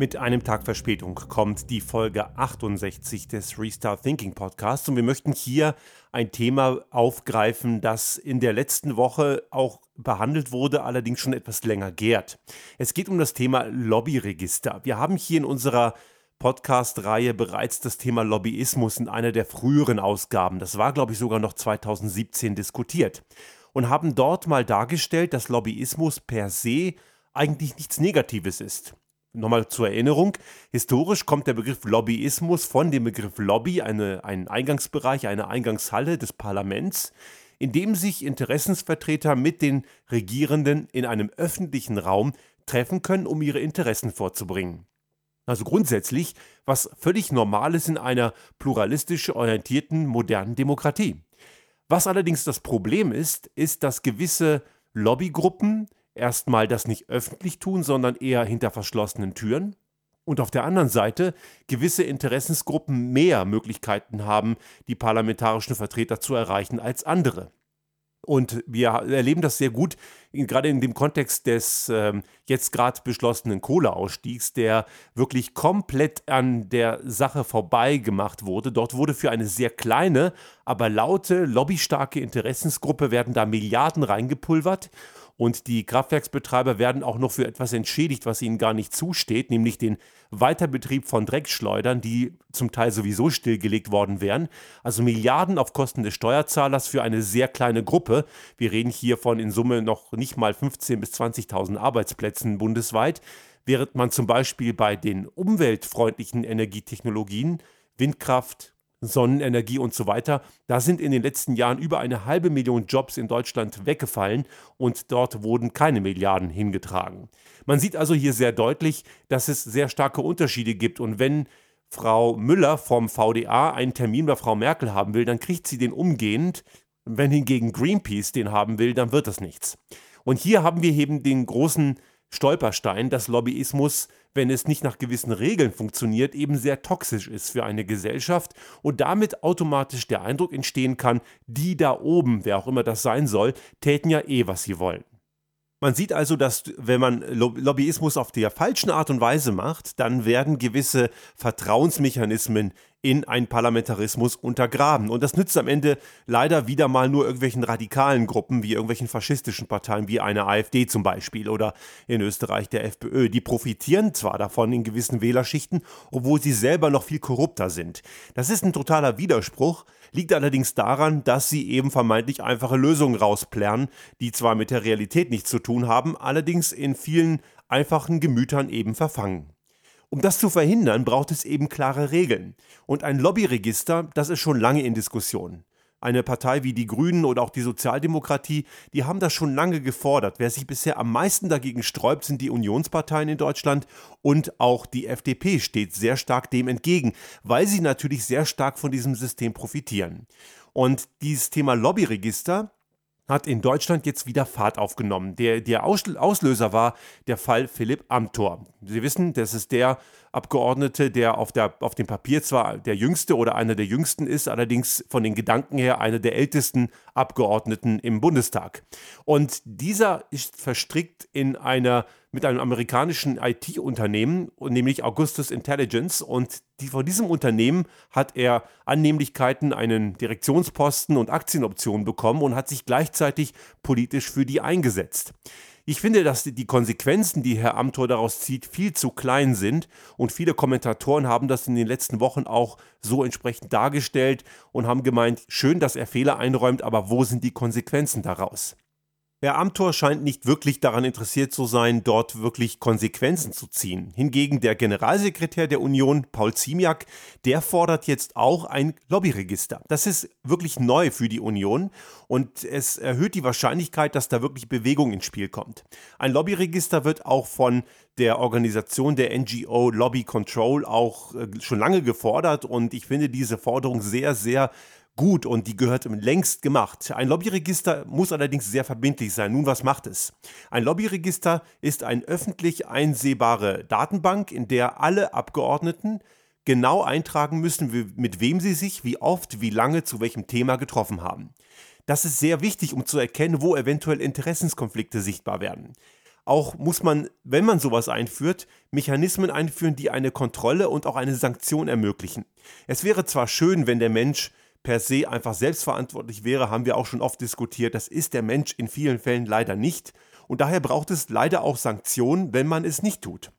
Mit einem Tag Verspätung kommt die Folge 68 des Restart Thinking Podcasts und wir möchten hier ein Thema aufgreifen, das in der letzten Woche auch behandelt wurde, allerdings schon etwas länger gärt. Es geht um das Thema Lobbyregister. Wir haben hier in unserer Podcast-Reihe bereits das Thema Lobbyismus in einer der früheren Ausgaben, das war glaube ich sogar noch 2017 diskutiert und haben dort mal dargestellt, dass Lobbyismus per se eigentlich nichts Negatives ist. Nochmal zur Erinnerung, historisch kommt der Begriff Lobbyismus von dem Begriff Lobby, eine, ein Eingangsbereich, eine Eingangshalle des Parlaments, in dem sich Interessensvertreter mit den Regierenden in einem öffentlichen Raum treffen können, um ihre Interessen vorzubringen. Also grundsätzlich was völlig Normales in einer pluralistisch orientierten modernen Demokratie. Was allerdings das Problem ist, ist, dass gewisse Lobbygruppen erstmal das nicht öffentlich tun, sondern eher hinter verschlossenen Türen. Und auf der anderen Seite gewisse Interessensgruppen mehr Möglichkeiten haben, die parlamentarischen Vertreter zu erreichen als andere. Und wir erleben das sehr gut, gerade in dem Kontext des äh, jetzt gerade beschlossenen Kohleausstiegs, der wirklich komplett an der Sache vorbei gemacht wurde. Dort wurde für eine sehr kleine, aber laute, lobbystarke Interessensgruppe werden da Milliarden reingepulvert und die Kraftwerksbetreiber werden auch noch für etwas entschädigt, was ihnen gar nicht zusteht, nämlich den Weiterbetrieb von Dreckschleudern, die zum Teil sowieso stillgelegt worden wären. Also Milliarden auf Kosten des Steuerzahlers für eine sehr kleine Gruppe. Wir reden hier von in Summe noch nicht mal 15.000 bis 20.000 Arbeitsplätzen bundesweit, während man zum Beispiel bei den umweltfreundlichen Energietechnologien Windkraft, Sonnenenergie und so weiter. Da sind in den letzten Jahren über eine halbe Million Jobs in Deutschland weggefallen und dort wurden keine Milliarden hingetragen. Man sieht also hier sehr deutlich, dass es sehr starke Unterschiede gibt und wenn Frau Müller vom VDA einen Termin bei Frau Merkel haben will, dann kriegt sie den umgehend. Wenn hingegen Greenpeace den haben will, dann wird das nichts. Und hier haben wir eben den großen Stolperstein, dass Lobbyismus, wenn es nicht nach gewissen Regeln funktioniert, eben sehr toxisch ist für eine Gesellschaft und damit automatisch der Eindruck entstehen kann, die da oben, wer auch immer das sein soll, täten ja eh, was sie wollen. Man sieht also, dass wenn man Lobbyismus auf der falschen Art und Weise macht, dann werden gewisse Vertrauensmechanismen in einen Parlamentarismus untergraben. Und das nützt am Ende leider wieder mal nur irgendwelchen radikalen Gruppen, wie irgendwelchen faschistischen Parteien, wie eine AfD zum Beispiel oder in Österreich der FPÖ. Die profitieren zwar davon in gewissen Wählerschichten, obwohl sie selber noch viel korrupter sind. Das ist ein totaler Widerspruch, liegt allerdings daran, dass sie eben vermeintlich einfache Lösungen rausplärren, die zwar mit der Realität nichts zu tun haben, allerdings in vielen einfachen Gemütern eben verfangen. Um das zu verhindern, braucht es eben klare Regeln. Und ein Lobbyregister, das ist schon lange in Diskussion. Eine Partei wie die Grünen oder auch die Sozialdemokratie, die haben das schon lange gefordert. Wer sich bisher am meisten dagegen sträubt, sind die Unionsparteien in Deutschland und auch die FDP steht sehr stark dem entgegen, weil sie natürlich sehr stark von diesem System profitieren. Und dieses Thema Lobbyregister, hat in Deutschland jetzt wieder Fahrt aufgenommen. Der, der Auslöser war der Fall Philipp Amthor. Sie wissen, das ist der Abgeordnete, der auf, der auf dem Papier zwar der jüngste oder einer der jüngsten ist, allerdings von den Gedanken her einer der ältesten Abgeordneten im Bundestag. Und dieser ist verstrickt in einer mit einem amerikanischen IT-Unternehmen, nämlich Augustus Intelligence. Und die, von diesem Unternehmen hat er Annehmlichkeiten, einen Direktionsposten und Aktienoptionen bekommen und hat sich gleichzeitig politisch für die eingesetzt. Ich finde, dass die Konsequenzen, die Herr Amthor daraus zieht, viel zu klein sind und viele Kommentatoren haben das in den letzten Wochen auch so entsprechend dargestellt und haben gemeint, schön, dass er Fehler einräumt, aber wo sind die Konsequenzen daraus? Herr Amthor scheint nicht wirklich daran interessiert zu sein, dort wirklich Konsequenzen zu ziehen. Hingegen der Generalsekretär der Union, Paul Ziemiak, der fordert jetzt auch ein Lobbyregister. Das ist wirklich neu für die Union und es erhöht die Wahrscheinlichkeit, dass da wirklich Bewegung ins Spiel kommt. Ein Lobbyregister wird auch von der Organisation der NGO Lobby Control auch äh, schon lange gefordert und ich finde diese Forderung sehr, sehr gut und die gehört längst gemacht. Ein Lobbyregister muss allerdings sehr verbindlich sein. Nun, was macht es? Ein Lobbyregister ist eine öffentlich einsehbare Datenbank, in der alle Abgeordneten genau eintragen müssen, mit wem sie sich, wie oft, wie lange, zu welchem Thema getroffen haben. Das ist sehr wichtig, um zu erkennen, wo eventuell Interessenskonflikte sichtbar werden. auch muss man, wenn man sowas einführt, Mechanismen einführen, die eine Kontrolle und auch eine Sanktion ermöglichen. Es wäre zwar schön, wenn der Mensch per se einfach selbstverantwortlich wäre, haben wir auch schon oft diskutiert. Das ist der Mensch in vielen Fällen leider nicht. Und daher braucht es leider auch Sanktionen, wenn man es nicht tut.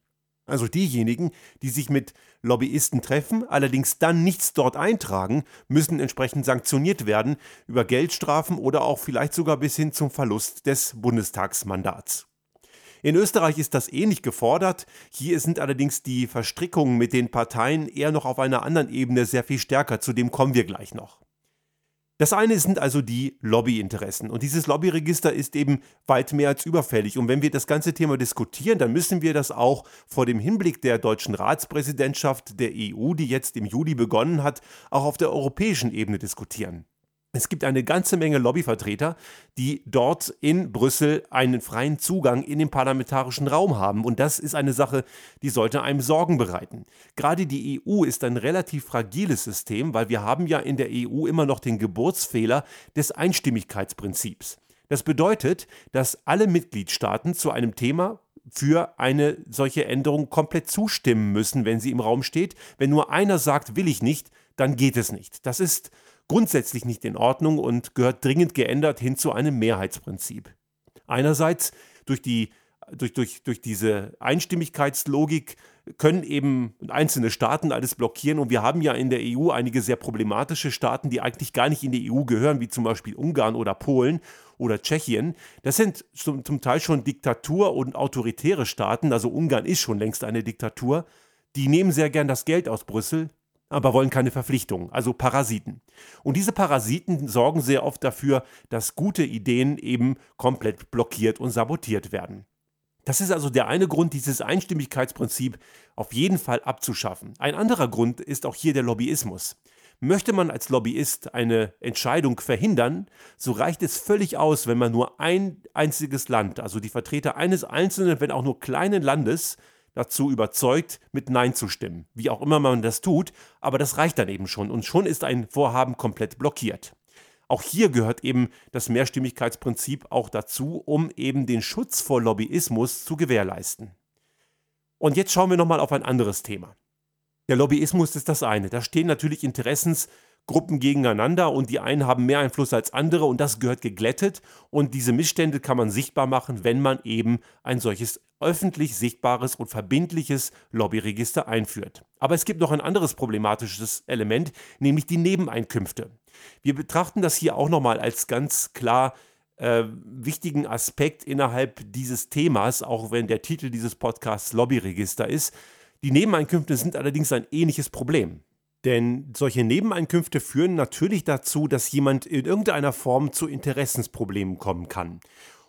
Also diejenigen, die sich mit Lobbyisten treffen, allerdings dann nichts dort eintragen, müssen entsprechend sanktioniert werden über Geldstrafen oder auch vielleicht sogar bis hin zum Verlust des Bundestagsmandats. In Österreich ist das ähnlich gefordert. Hier sind allerdings die Verstrickungen mit den Parteien eher noch auf einer anderen Ebene sehr viel stärker. Zu dem kommen wir gleich noch. Das eine sind also die Lobbyinteressen. Und dieses Lobbyregister ist eben weit mehr als überfällig. Und wenn wir das ganze Thema diskutieren, dann müssen wir das auch vor dem Hinblick der deutschen Ratspräsidentschaft der EU, die jetzt im Juli begonnen hat, auch auf der europäischen Ebene diskutieren. Es gibt eine ganze Menge Lobbyvertreter, die dort in Brüssel einen freien Zugang in den parlamentarischen Raum haben. Und das ist eine Sache, die sollte einem Sorgen bereiten. Gerade die EU ist ein relativ fragiles System, weil wir haben ja in der EU immer noch den Geburtsfehler des Einstimmigkeitsprinzips. Das bedeutet, dass alle Mitgliedstaaten zu einem Thema für eine solche Änderung komplett zustimmen müssen, wenn sie im Raum steht. Wenn nur einer sagt, will ich nicht, dann geht es nicht. Das ist grundsätzlich nicht in Ordnung und gehört dringend geändert hin zu einem Mehrheitsprinzip. Einerseits durch die durch, durch, durch diese Einstimmigkeitslogik können eben einzelne Staaten alles blockieren. Und wir haben ja in der EU einige sehr problematische Staaten, die eigentlich gar nicht in die EU gehören, wie zum Beispiel Ungarn oder Polen oder Tschechien. Das sind zum, zum Teil schon Diktatur- und autoritäre Staaten. Also Ungarn ist schon längst eine Diktatur. Die nehmen sehr gern das Geld aus Brüssel, aber wollen keine Verpflichtungen, also Parasiten. Und diese Parasiten sorgen sehr oft dafür, dass gute Ideen eben komplett blockiert und sabotiert werden. Das ist also der eine Grund, dieses Einstimmigkeitsprinzip auf jeden Fall abzuschaffen. Ein anderer Grund ist auch hier der Lobbyismus. Möchte man als Lobbyist eine Entscheidung verhindern, so reicht es völlig aus, wenn man nur ein einziges Land, also die Vertreter eines einzelnen, wenn auch nur kleinen Landes, dazu überzeugt, mit Nein zu stimmen. Wie auch immer man das tut, aber das reicht dann eben schon und schon ist ein Vorhaben komplett blockiert. Auch hier gehört eben das Mehrstimmigkeitsprinzip auch dazu, um eben den Schutz vor Lobbyismus zu gewährleisten. Und jetzt schauen wir nochmal auf ein anderes Thema. Der Lobbyismus ist das eine. Da stehen natürlich Interessens Gruppen gegeneinander und die einen haben mehr Einfluss als andere und das gehört geglättet und diese Missstände kann man sichtbar machen, wenn man eben ein solches öffentlich sichtbares und verbindliches Lobbyregister einführt. Aber es gibt noch ein anderes problematisches Element, nämlich die Nebeneinkünfte. Wir betrachten das hier auch nochmal als ganz klar äh, wichtigen Aspekt innerhalb dieses Themas, auch wenn der Titel dieses Podcasts Lobbyregister ist. Die Nebeneinkünfte sind allerdings ein ähnliches Problem. Denn solche Nebeneinkünfte führen natürlich dazu, dass jemand in irgendeiner Form zu Interessensproblemen kommen kann.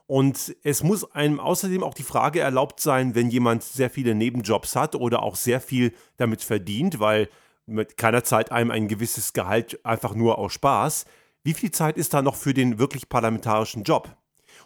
Und es muss einem außerdem auch die Frage erlaubt sein, wenn jemand sehr viele Nebenjobs hat oder auch sehr viel damit verdient, weil mit keiner Zeit einem ein gewisses Gehalt einfach nur aus Spaß, wie viel Zeit ist da noch für den wirklich parlamentarischen Job?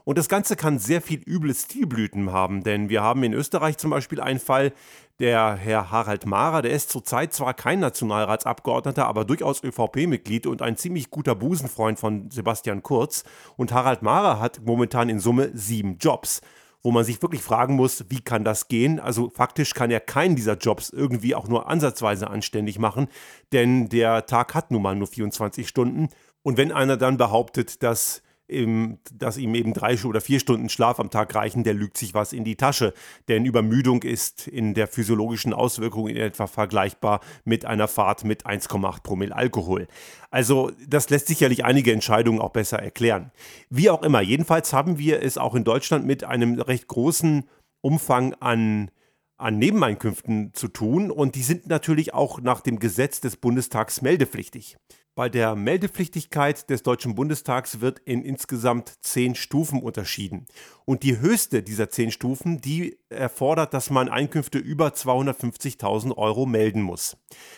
Und das Ganze kann sehr viel üble Stilblüten haben, denn wir haben in Österreich zum Beispiel einen Fall, der Herr Harald Mahrer, der ist zurzeit zwar kein Nationalratsabgeordneter, aber durchaus ÖVP-Mitglied und ein ziemlich guter Busenfreund von Sebastian Kurz. Und Harald Mahrer hat momentan in Summe sieben Jobs wo man sich wirklich fragen muss, wie kann das gehen? Also faktisch kann er keinen dieser Jobs irgendwie auch nur ansatzweise anständig machen, denn der Tag hat nun mal nur 24 Stunden. Und wenn einer dann behauptet, dass dass ihm eben drei oder vier Stunden Schlaf am Tag reichen, der lügt sich was in die Tasche. Denn Übermüdung ist in der physiologischen Auswirkung in etwa vergleichbar mit einer Fahrt mit 1,8 Promille Alkohol. Also das lässt sicherlich einige Entscheidungen auch besser erklären. Wie auch immer, jedenfalls haben wir es auch in Deutschland mit einem recht großen Umfang an an Nebeneinkünften zu tun und die sind natürlich auch nach dem Gesetz des Bundestags meldepflichtig. Bei der Meldepflichtigkeit des Deutschen Bundestags wird in insgesamt zehn Stufen unterschieden. Und die höchste dieser zehn Stufen, die erfordert, dass man Einkünfte über 250.000 Euro melden muss.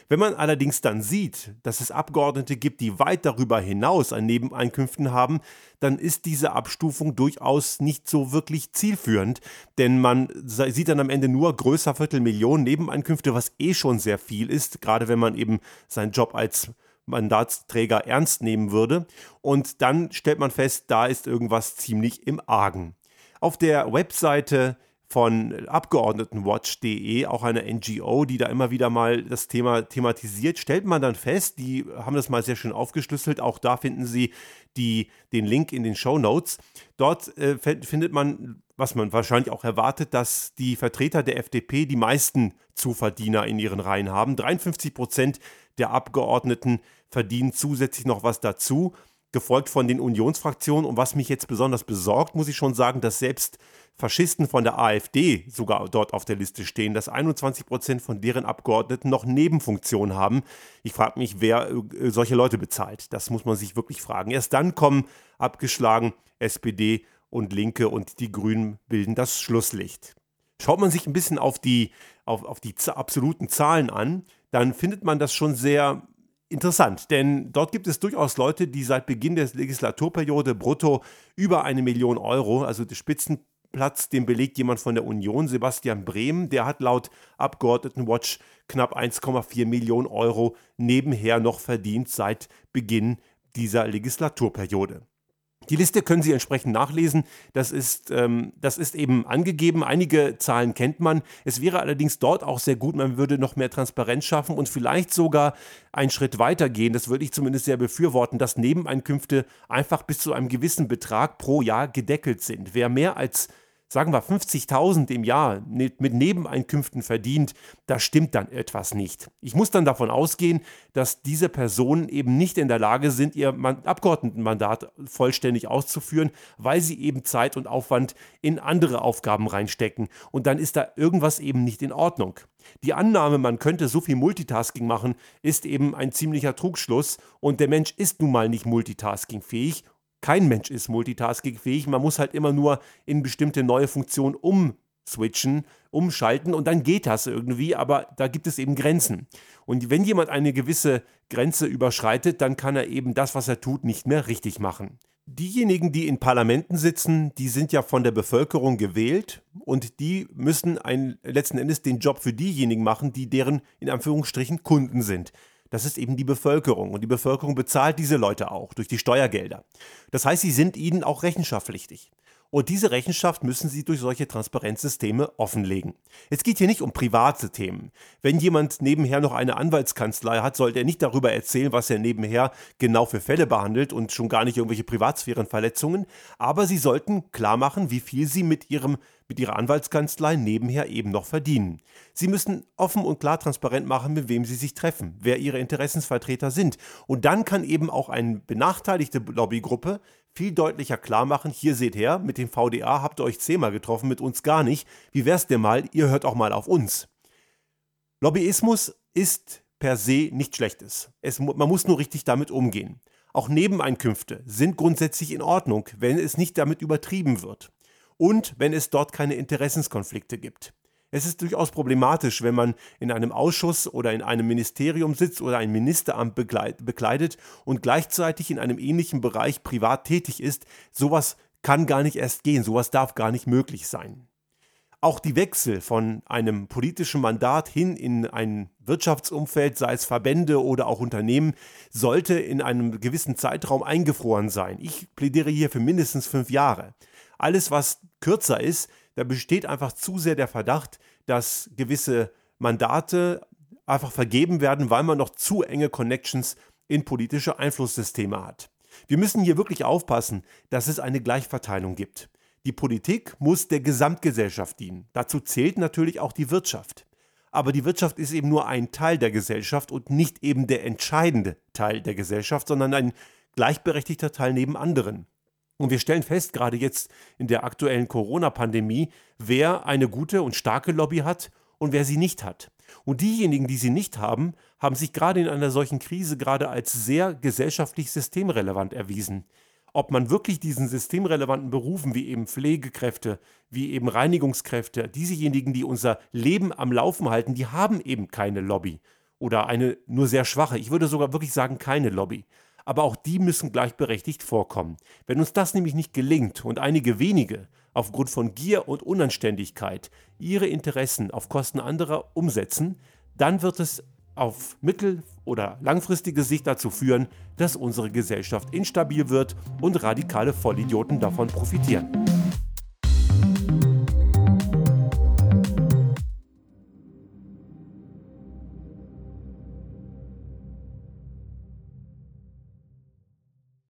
Wenn man allerdings dann sieht, dass es Abgeordnete gibt, die weit darüber hinaus an Nebeneinkünften haben, dann ist diese Abstufung durchaus nicht so wirklich zielführend, denn man sieht dann am Ende nur größer Viertelmillionen Nebeneinkünfte, was eh schon sehr viel ist, gerade wenn man eben seinen Job als Mandatsträger ernst nehmen würde. Und dann stellt man fest, da ist irgendwas ziemlich im Argen. Auf der Webseite von Abgeordnetenwatch.de, auch einer NGO, die da immer wieder mal das Thema thematisiert, stellt man dann fest, die haben das mal sehr schön aufgeschlüsselt, auch da finden Sie die, den Link in den Show Notes. Dort äh, findet man, was man wahrscheinlich auch erwartet, dass die Vertreter der FDP die meisten Zuverdiener in ihren Reihen haben. 53 Prozent der Abgeordneten verdienen zusätzlich noch was dazu gefolgt von den Unionsfraktionen. Und was mich jetzt besonders besorgt, muss ich schon sagen, dass selbst Faschisten von der AfD sogar dort auf der Liste stehen, dass 21 Prozent von deren Abgeordneten noch Nebenfunktionen haben. Ich frage mich, wer äh, solche Leute bezahlt. Das muss man sich wirklich fragen. Erst dann kommen abgeschlagen SPD und Linke und die Grünen bilden das Schlusslicht. Schaut man sich ein bisschen auf die, auf, auf die absoluten Zahlen an, dann findet man das schon sehr interessant, denn dort gibt es durchaus Leute, die seit Beginn der Legislaturperiode brutto über eine Million Euro, also der Spitzenplatz, den belegt jemand von der Union, Sebastian Brehm, der hat laut Abgeordnetenwatch knapp 1,4 Millionen Euro nebenher noch verdient seit Beginn dieser Legislaturperiode. Die Liste können Sie entsprechend nachlesen. Das ist, ähm, das ist eben angegeben. Einige Zahlen kennt man. Es wäre allerdings dort auch sehr gut, man würde noch mehr Transparenz schaffen und vielleicht sogar einen Schritt weiter gehen. Das würde ich zumindest sehr befürworten, dass Nebeneinkünfte einfach bis zu einem gewissen Betrag pro Jahr gedeckelt sind. Wer mehr als sagen wir 50.000 im Jahr mit Nebeneinkünften verdient, da stimmt dann etwas nicht. Ich muss dann davon ausgehen, dass diese Personen eben nicht in der Lage sind, ihr Abgeordnetenmandat vollständig auszuführen, weil sie eben Zeit und Aufwand in andere Aufgaben reinstecken. Und dann ist da irgendwas eben nicht in Ordnung. Die Annahme, man könnte so viel Multitasking machen, ist eben ein ziemlicher Trugschluss und der Mensch ist nun mal nicht multitaskingfähig kein Mensch ist multitaskingfähig. Man muss halt immer nur in bestimmte neue Funktionen umswitchen, umschalten und dann geht das irgendwie, aber da gibt es eben Grenzen. Und wenn jemand eine gewisse Grenze überschreitet, dann kann er eben das, was er tut, nicht mehr richtig machen. Diejenigen, die in Parlamenten sitzen, die sind ja von der Bevölkerung gewählt und die müssen ein, letzten Endes den Job für diejenigen machen, die deren in Anführungsstrichen Kunden sind das ist eben die Bevölkerung. Und die Bevölkerung bezahlt diese Leute auch durch die Steuergelder. Das heißt, sie sind ihnen auch rechenschaftspflichtig. Und diese Rechenschaft müssen Sie durch solche Transparenzsysteme offenlegen. Es geht hier nicht um private Themen. Wenn jemand nebenher noch eine Anwaltskanzlei hat, sollte er nicht darüber erzählen, was er nebenher genau für Fälle behandelt und schon gar nicht irgendwelche Privatsphärenverletzungen. Aber Sie sollten klar machen, wie viel Sie mit Ihrem mit ihrer Anwaltskanzlei nebenher eben noch verdienen. Sie müssen offen und klar transparent machen, mit wem sie sich treffen, wer ihre Interessensvertreter sind. Und dann kann eben auch eine benachteiligte Lobbygruppe viel deutlicher klar machen, hier seht her, mit dem VDA habt ihr euch zehnmal getroffen, mit uns gar nicht. Wie wär's denn mal, ihr hört auch mal auf uns. Lobbyismus ist per se nichts Schlechtes. Es, man muss nur richtig damit umgehen. Auch Nebeneinkünfte sind grundsätzlich in Ordnung, wenn es nicht damit übertrieben wird und wenn es dort keine Interessenskonflikte gibt. Es ist durchaus problematisch, wenn man in einem Ausschuss oder in einem Ministerium sitzt oder ein Ministeramt bekleidet und gleichzeitig in einem ähnlichen Bereich privat tätig ist. Sowas kann gar nicht erst gehen, sowas darf gar nicht möglich sein. Auch die Wechsel von einem politischen Mandat hin in ein Wirtschaftsumfeld, sei es Verbände oder auch Unternehmen, sollte in einem gewissen Zeitraum eingefroren sein. Ich plädiere hier für mindestens fünf Jahre. Alles, was kürzer ist, da besteht einfach zu sehr der Verdacht, dass gewisse Mandate einfach vergeben werden, weil man noch zu enge Connections in politische Einflusssysteme hat. Wir müssen hier wirklich aufpassen, dass es eine Gleichverteilung gibt. Die Politik muss der Gesamtgesellschaft dienen. Dazu zählt natürlich auch die Wirtschaft. Aber die Wirtschaft ist eben nur ein Teil der Gesellschaft und nicht eben der entscheidende Teil der Gesellschaft, sondern ein gleichberechtigter Teil neben anderen. Und wir stellen fest, gerade jetzt in der aktuellen Corona-Pandemie, wer eine gute und starke Lobby hat und wer sie nicht hat. Und diejenigen, die sie nicht haben, haben sich gerade in einer solchen Krise gerade als sehr gesellschaftlich systemrelevant erwiesen. Ob man wirklich diesen systemrelevanten Berufen wie eben Pflegekräfte, wie eben Reinigungskräfte, diesejenigen, die unser Leben am Laufen halten, die haben eben keine Lobby oder eine nur sehr schwache, ich würde sogar wirklich sagen keine Lobby aber auch die müssen gleichberechtigt vorkommen. Wenn uns das nämlich nicht gelingt und einige wenige aufgrund von Gier und Unanständigkeit ihre Interessen auf Kosten anderer umsetzen, dann wird es auf mittel- oder langfristige Sicht dazu führen, dass unsere Gesellschaft instabil wird und radikale Vollidioten davon profitieren.